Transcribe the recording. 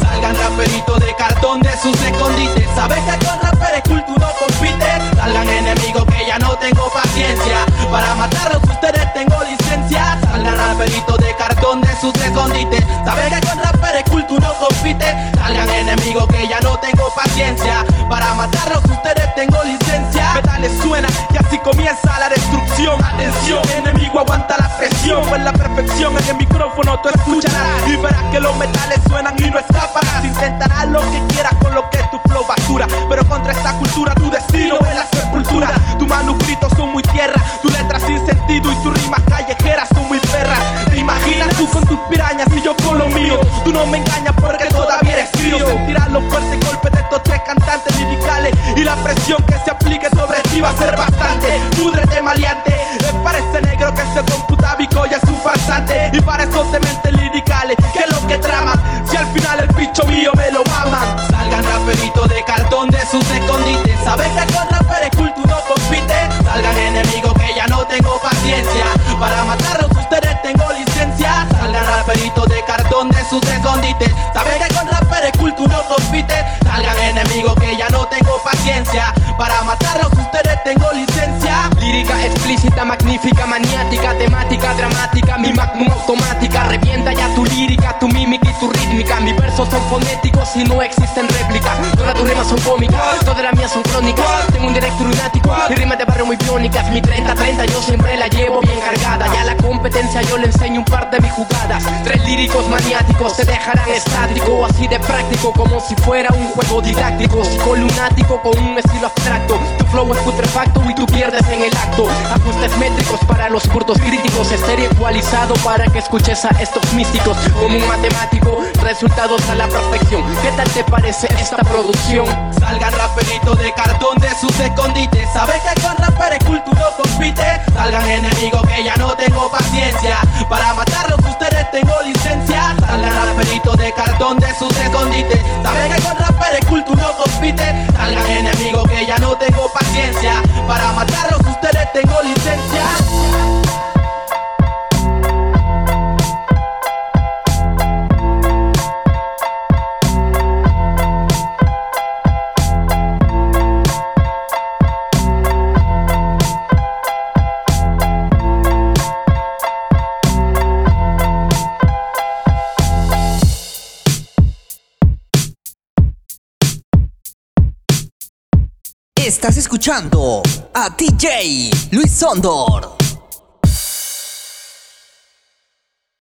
Salgan raperitos de cartón de sus escondites. Sabes que con raperes culturo compite. Salgan enemigos que ya no tengo paciencia. Para matarlos ustedes tengo licencia. Salgan raperitos de cartón de sus escondites. Sabes que con raperes culturo compite. Salgan enemigos que ya no tengo paciencia. Para matarlos y así comienza la destrucción. Atención, enemigo aguanta la presión. En la perfección en el micrófono tú escucharás y verás que los metales suenan y no escaparás. Intentarás lo que quieras con lo que tu flow basura. Pero contra esta cultura tu destino es la sepultura. Tus manuscritos son muy tierra, tu letra sin sentido y tus rimas callejeras son muy perras. Te imaginas tú con tus pirañas y yo con lo mío. Tú no me engañas porque todavía eres frío. Sentirás los fuertes golpes de estos tres cantantes liricales y la presión que se aplique sobre ti va a ser bastante. Púdrete maleante, es para negro que se computa ya es un farsante y para esos dementes liricales que es lo que traman. Si al final el bicho mío me lo maman, salgan raperitos de cartón de sus escondites. Sabes que con raperes culto no compite. Salgan enemigos que ya no tengo paciencia. Para matarlos ustedes tengo licencia. Salgan raperitos de cartón de sus escondites. Sabes que con raperes culto no Salgan enemigos que ya no tengo paciencia. Para matarlos ustedes tengo licencia. Lírica explícita, magnífica, maniática, temática, dramática, mi magnum automática. Revienta ya tu lírica, tu mímica y tu rítmica. Mis versos son fonéticos y no existen réplicas. Rimas son cómicas, todas las mías son crónicas. Tengo un directo lunático y rimas de barrio muy biónicas. Mi 30-30 yo siempre la llevo bien cargada. Ya la competencia yo le enseño un par de mis jugadas. Tres líricos maniáticos te dejarán estático, así de práctico como si fuera un juego didáctico. lunático con un estilo abstracto. Tu flow es putrefacto y tú pierdes en el acto. Ajustes métricos para los curtos críticos. Estéreo ecualizado para que escuches a estos místicos. Como un matemático, resultados a la perfección. ¿Qué tal te parece esta producción? Salgan raperitos de cartón de sus escondites. Sabes que con rapper culto no compite. Salgan enemigos que ya no tengo paciencia. Para matarlos ustedes tengo licencia. Salgan raperitos de cartón de sus escondites. Sabes que con rapper culto no compite. Salgan enemigos que ya no tengo paciencia. Para matarlos ustedes tengo licencia. Estás escuchando a DJ Luis Sondor.